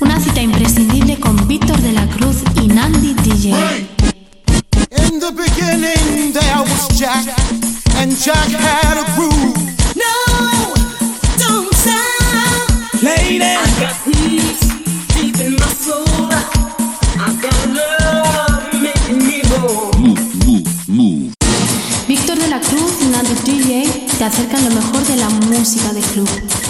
Una cita imprescindible con Víctor de la Cruz y Nandi DJ. In the beginning, there was Jack, and Jack had a groove. No, don't stop. Lady, I got peace deep in my soul. I got love making me whole. Víctor de la Cruz y Nandi DJ te acercan lo mejor de la música de club.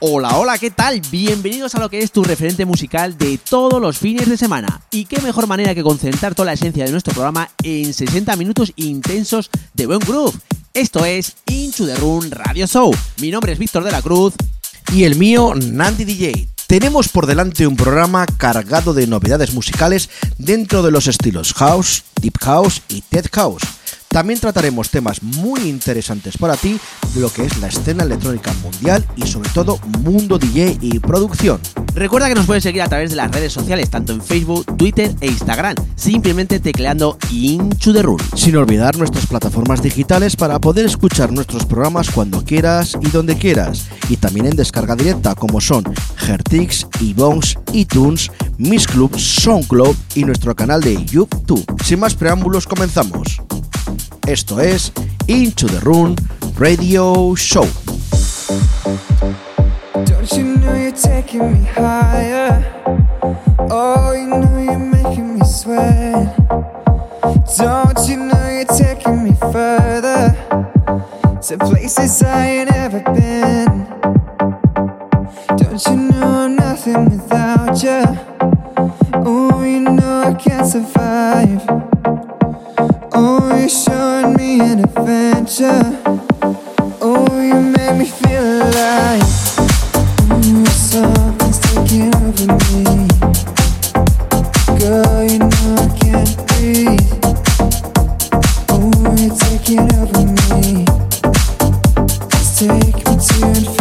Hola, hola, ¿qué tal? Bienvenidos a lo que es tu referente musical de todos los fines de semana. Y qué mejor manera que concentrar toda la esencia de nuestro programa en 60 minutos intensos de buen groove. Esto es Into the Room Radio Show. Mi nombre es Víctor de la Cruz. y el mío Nandy DJ. Tenemos por delante un programa cargado de novedades musicales dentro de los estilos house, deep house y tech house. También trataremos temas muy interesantes para ti de lo que es la escena electrónica mundial y sobre todo mundo DJ y producción. Recuerda que nos puedes seguir a través de las redes sociales, tanto en Facebook, Twitter e Instagram, simplemente tecleando Into the Room. Sin olvidar nuestras plataformas digitales para poder escuchar nuestros programas cuando quieras y donde quieras. Y también en descarga directa como son Hertix, iBones, iTunes, Miss Club, SoundCloud y nuestro canal de YouTube. Sin más preámbulos comenzamos. Esto es Into the Room Radio Show. Don't you know you're taking me higher? Oh, you know you're making me sweat. Don't you know you're taking me further to places I ain't ever been? Don't you know I'm nothing without you? Oh, you know I can't survive. Oh, you're showing me an adventure. Oh, you make me feel alive. Mm, Ooh, something's taking over me. Girl, you know I can't breathe. Oh, you're taking over me. Take me to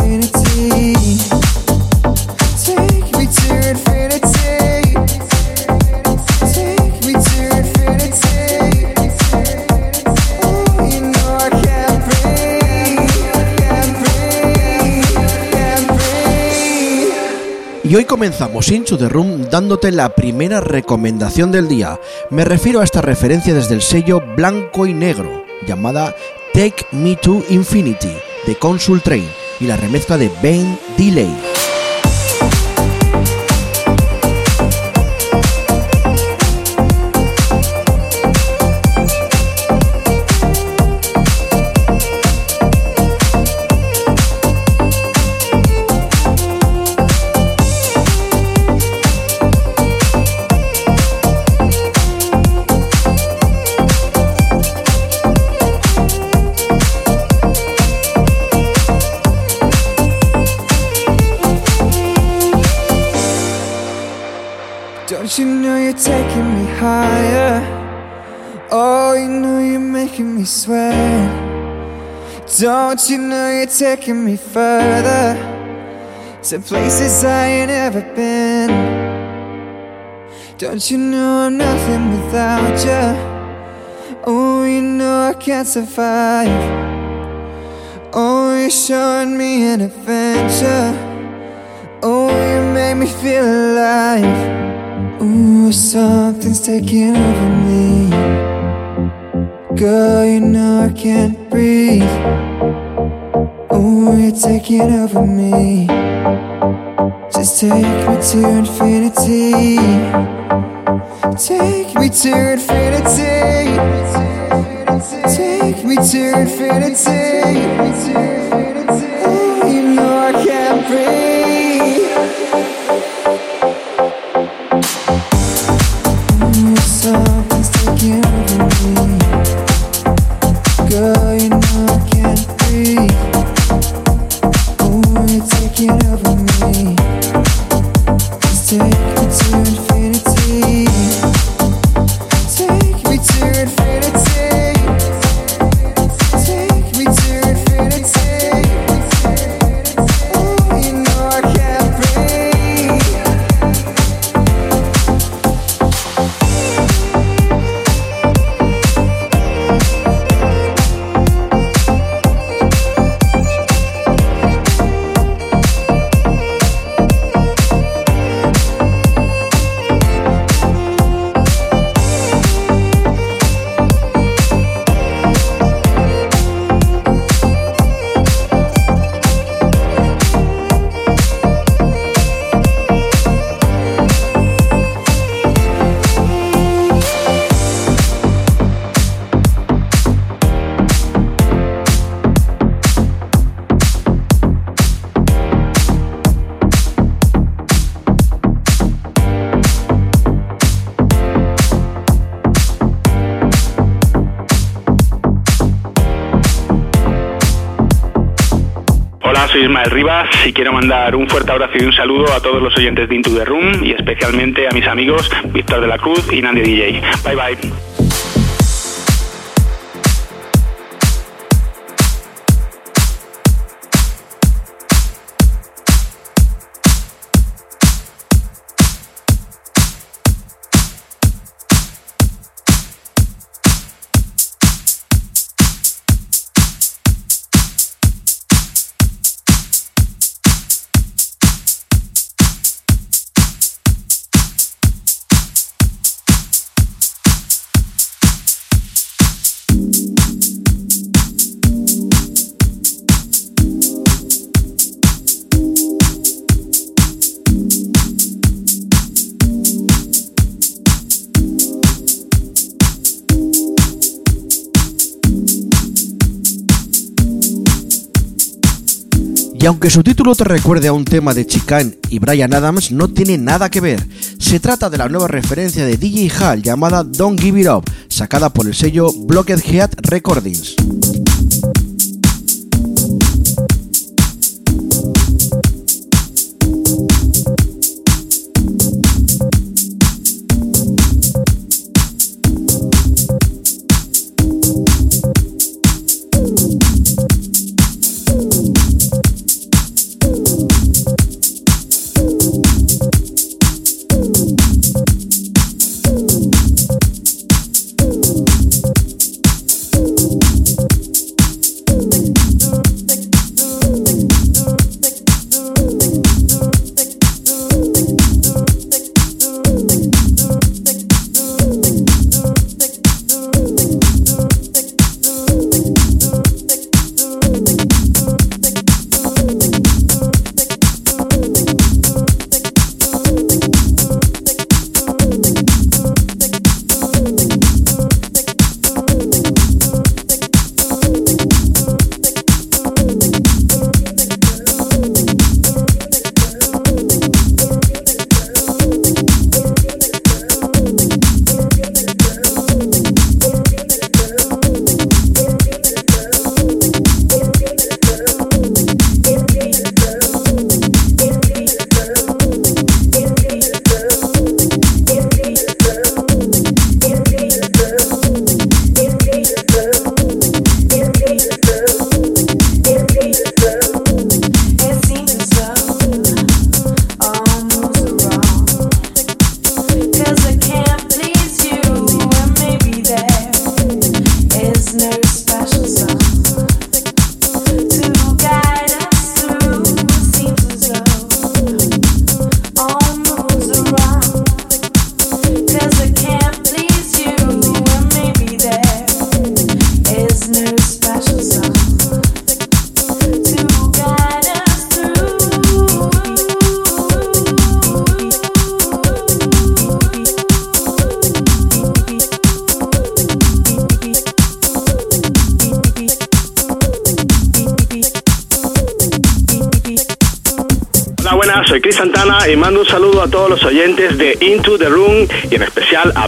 Y hoy comenzamos Into the Room dándote la primera recomendación del día. Me refiero a esta referencia desde el sello blanco y negro, llamada Take Me to Infinity, de Consul Train, y la remezcla de Ben Delay. Don't you know you're taking me further to places I ain't ever been? Don't you know I'm nothing without you? Oh, you know I can't survive. Oh, you're showing me an adventure. Oh, you make me feel alive. Ooh, something's taking over me. Girl, you know I can't breathe. Ooh, you're taking over me. Just take me to infinity. Take me to infinity. Take me to infinity. Oh, you know I can't breathe. Ismael Rivas y quiero mandar un fuerte abrazo y un saludo a todos los oyentes de Into the Room y especialmente a mis amigos Víctor de la Cruz y Nandy DJ. Bye bye. Aunque su título te recuerde a un tema de Chicane y Brian Adams, no tiene nada que ver. Se trata de la nueva referencia de DJ Hall llamada Don't Give It Up, sacada por el sello Blockhead Recordings.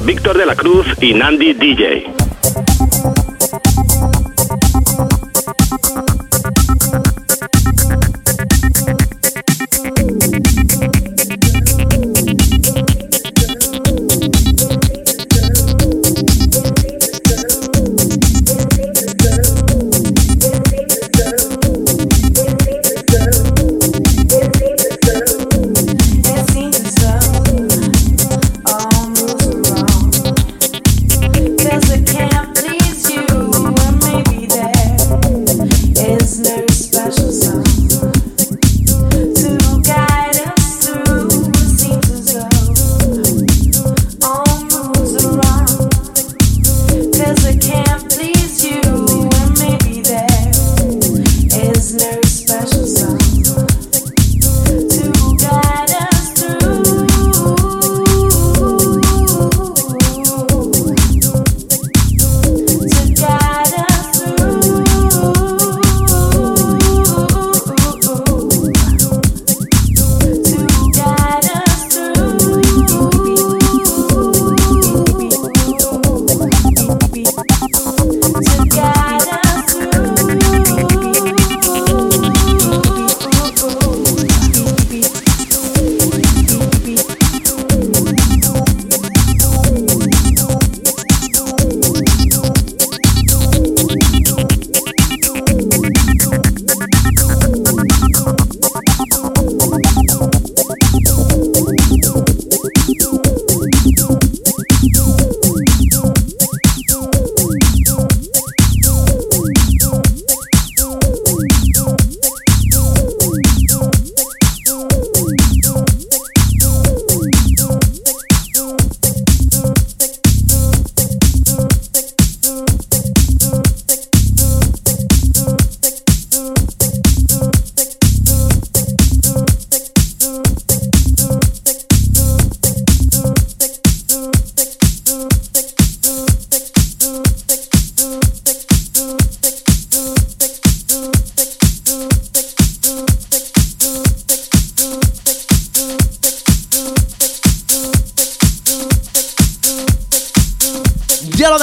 Víctor de la Cruz y Nandi DJ.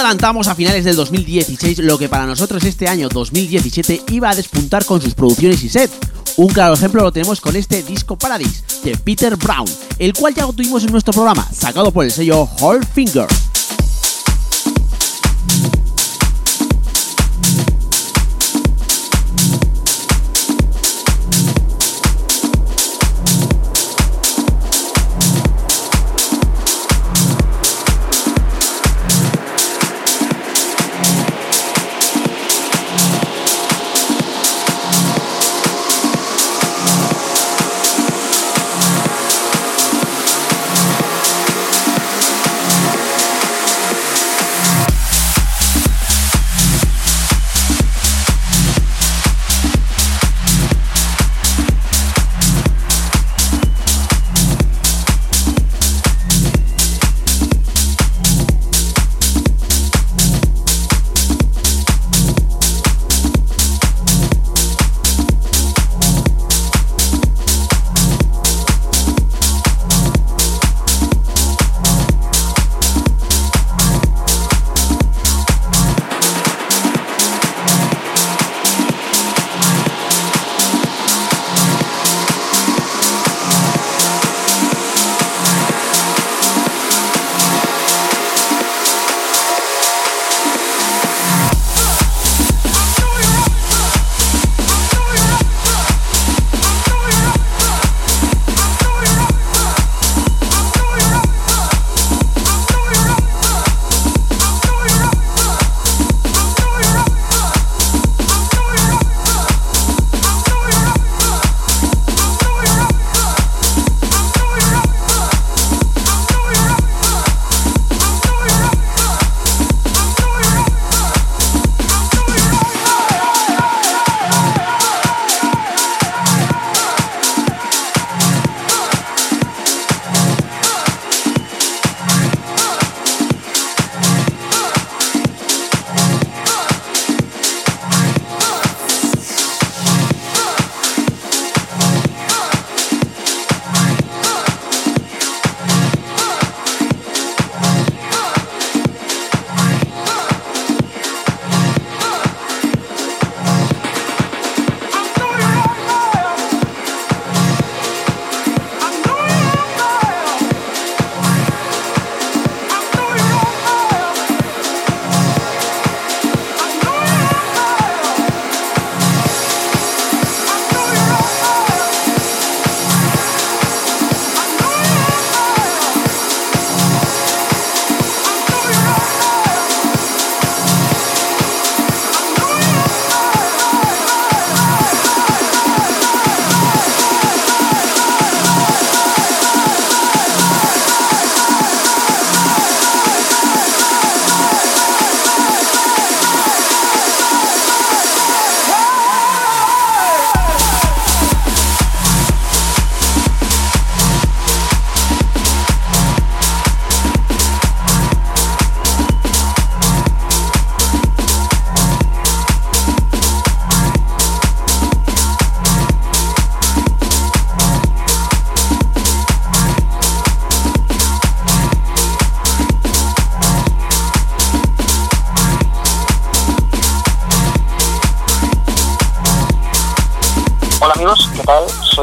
Adelantamos a finales del 2016, lo que para nosotros este año 2017 iba a despuntar con sus producciones y set. Un claro ejemplo lo tenemos con este disco Paradise de Peter Brown, el cual ya lo tuvimos en nuestro programa, sacado por el sello Whole Finger.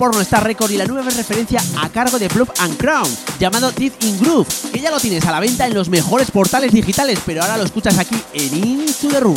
Porno Star Record y la nueva referencia a cargo de Plop and Crown, llamado Deep in Groove, que ya lo tienes a la venta en los mejores portales digitales, pero ahora lo escuchas aquí en Into the Room.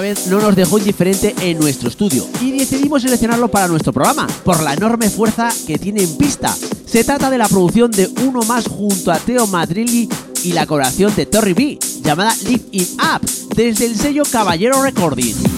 Vez no nos dejó indiferente en nuestro estudio y decidimos seleccionarlo para nuestro programa por la enorme fuerza que tiene en pista. Se trata de la producción de uno más junto a Teo Madrilli y la colaboración de Torry B, llamada Live It Up, desde el sello Caballero Recording.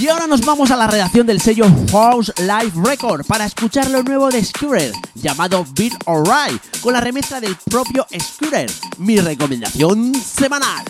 Y ahora nos vamos a la redacción del sello House Live Record para escuchar lo nuevo de Scooter, llamado Beat Alright, con la remezcla del propio Scooter, mi recomendación semanal.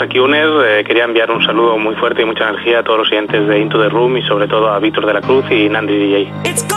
Aquí UNED. Eh, quería enviar un saludo muy fuerte y mucha energía a todos los oyentes de Into the Room y sobre todo a Víctor de la Cruz y Nandi DJ.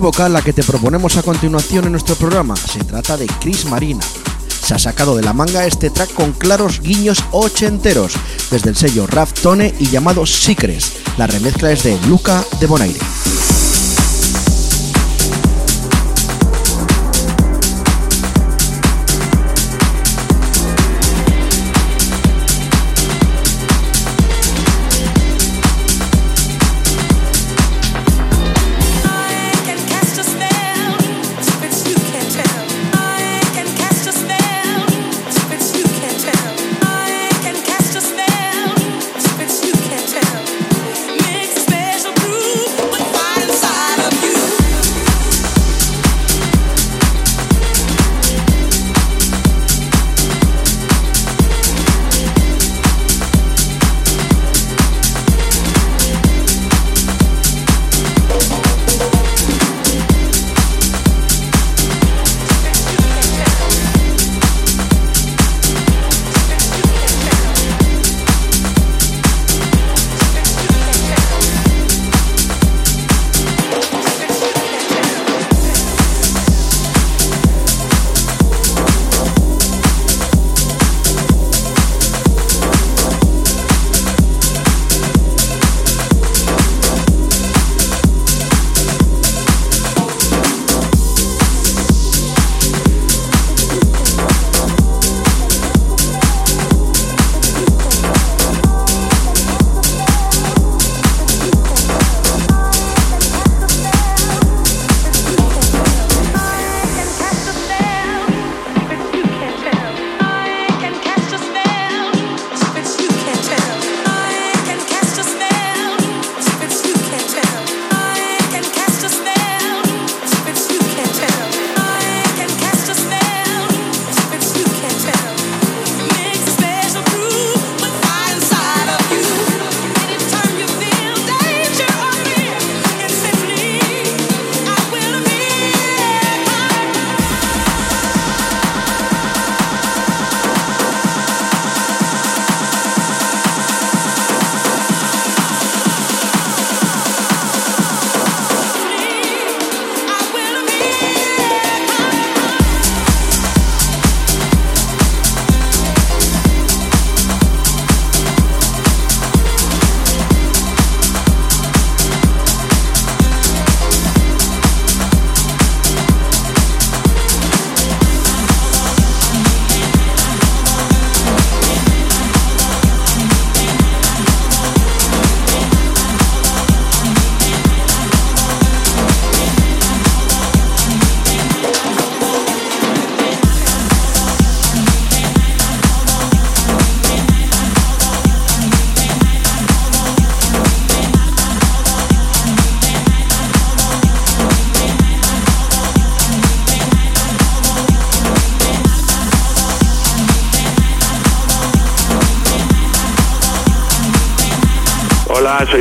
Vocal la que te proponemos a continuación en nuestro programa. Se trata de Chris Marina. Se ha sacado de la manga este track con claros guiños ochenteros desde el sello Raf Tone y llamado Secrets. La remezcla es de Luca de Bonaire.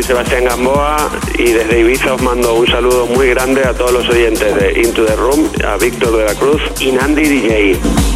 Sebastián Gamboa y desde Ibiza os mando un saludo muy grande a todos los oyentes de Into the Room, a Víctor de la Cruz y Nandi DJ.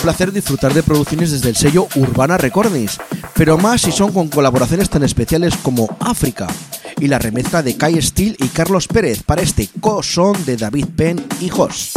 Placer disfrutar de producciones desde el sello Urbana Recordings, pero más si son con colaboraciones tan especiales como África y la remezcla de Kai Steele y Carlos Pérez para este co-son de David Penn y Jos.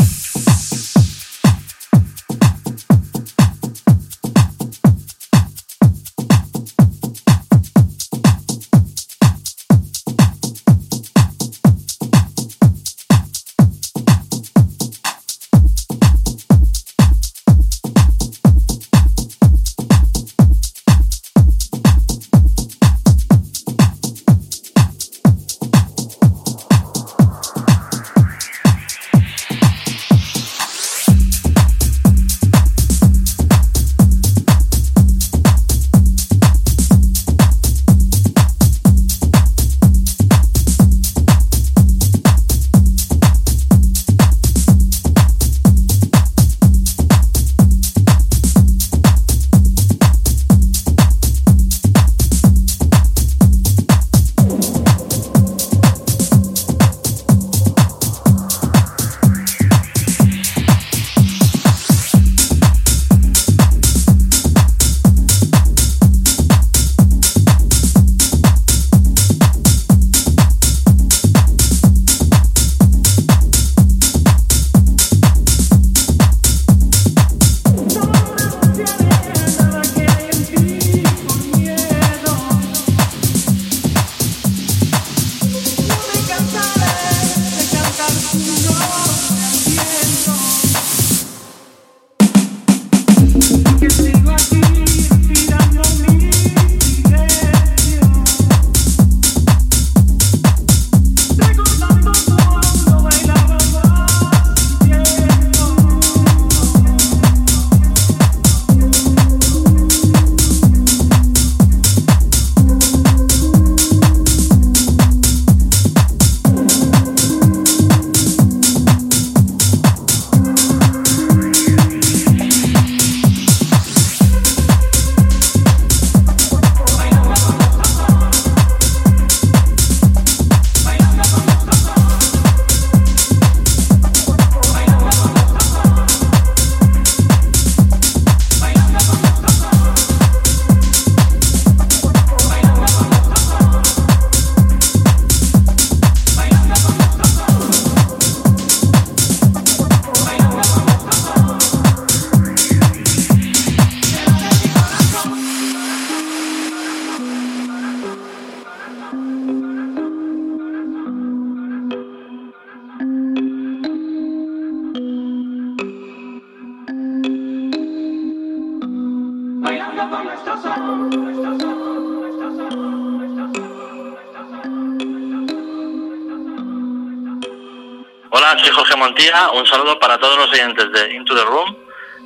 Montilla. Un saludo para todos los oyentes de Into the Room,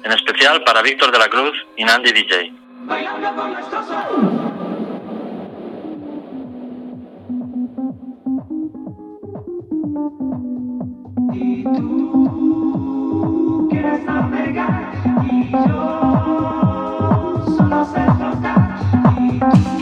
en especial para Víctor de la Cruz y Nandy DJ. Quieres navegar y yo solo sé flotar y tú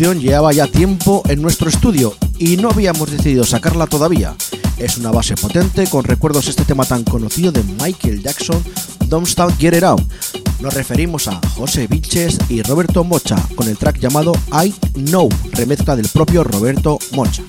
llevaba ya tiempo en nuestro estudio y no habíamos decidido sacarla todavía. Es una base potente con recuerdos este tema tan conocido de Michael Jackson, Don't Stop Get It Out. Nos referimos a José Vilches y Roberto Mocha con el track llamado I Know, remezcla del propio Roberto Mocha.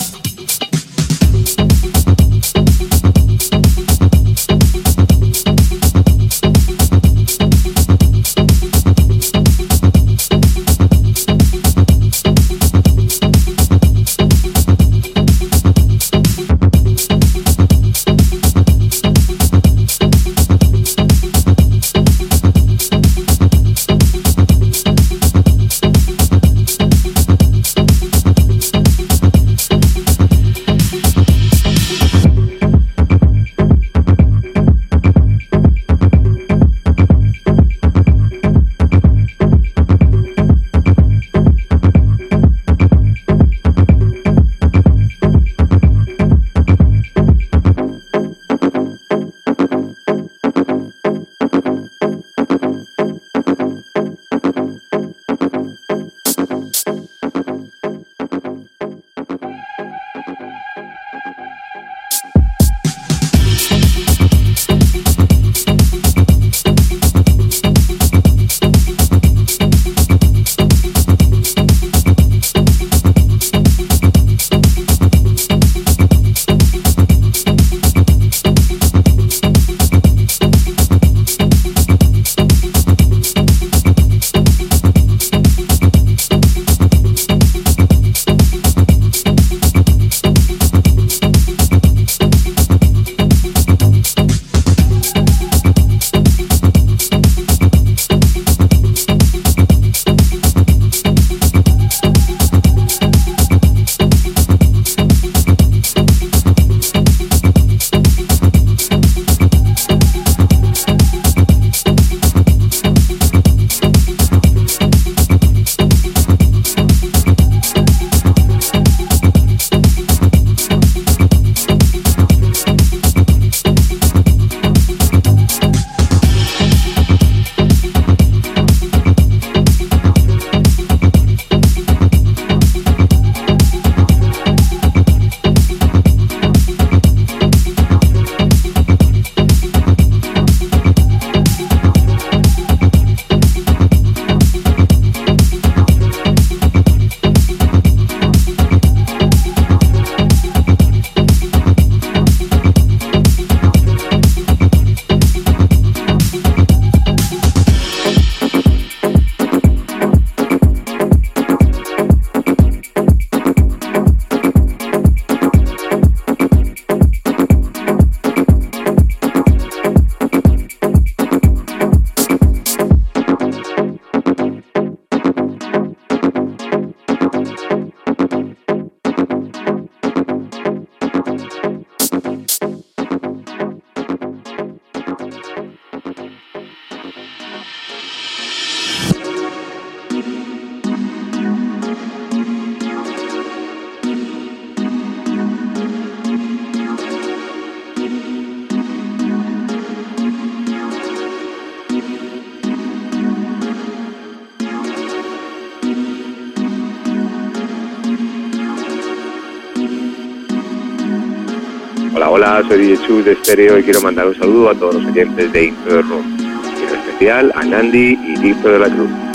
Soy DJ de Stereo y quiero mandar un saludo a todos los oyentes de Into the Room. En especial a Nandi y Víctor de la Cruz.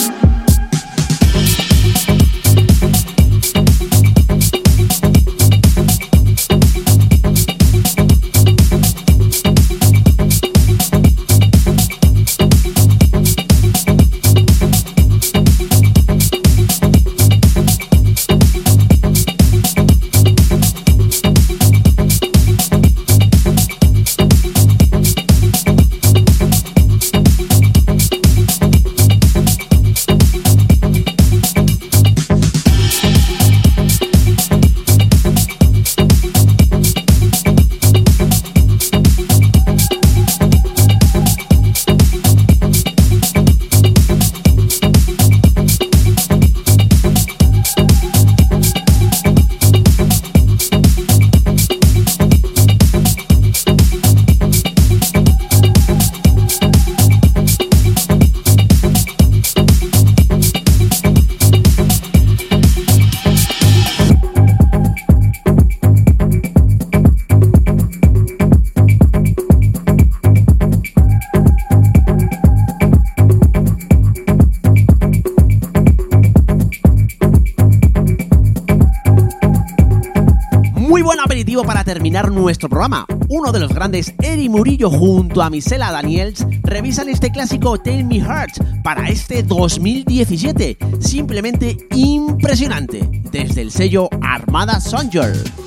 Terminar nuestro programa. Uno de los grandes, Eri Murillo, junto a Misela Daniels, revisan este clásico Tell Me Heart para este 2017. Simplemente impresionante, desde el sello Armada Songer.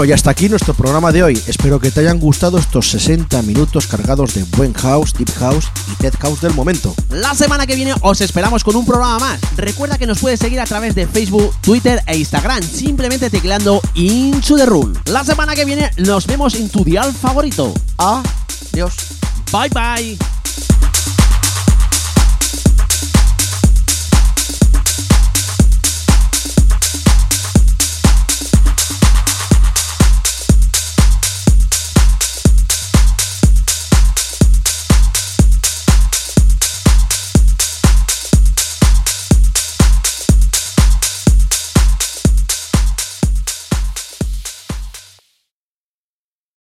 Bueno, y hasta aquí nuestro programa de hoy. Espero que te hayan gustado estos 60 minutos cargados de buen house, deep house y dead house del momento. La semana que viene os esperamos con un programa más. Recuerda que nos puedes seguir a través de Facebook, Twitter e Instagram, simplemente tecleando Into the Room. La semana que viene nos vemos en tu dial favorito. Adiós. Bye bye.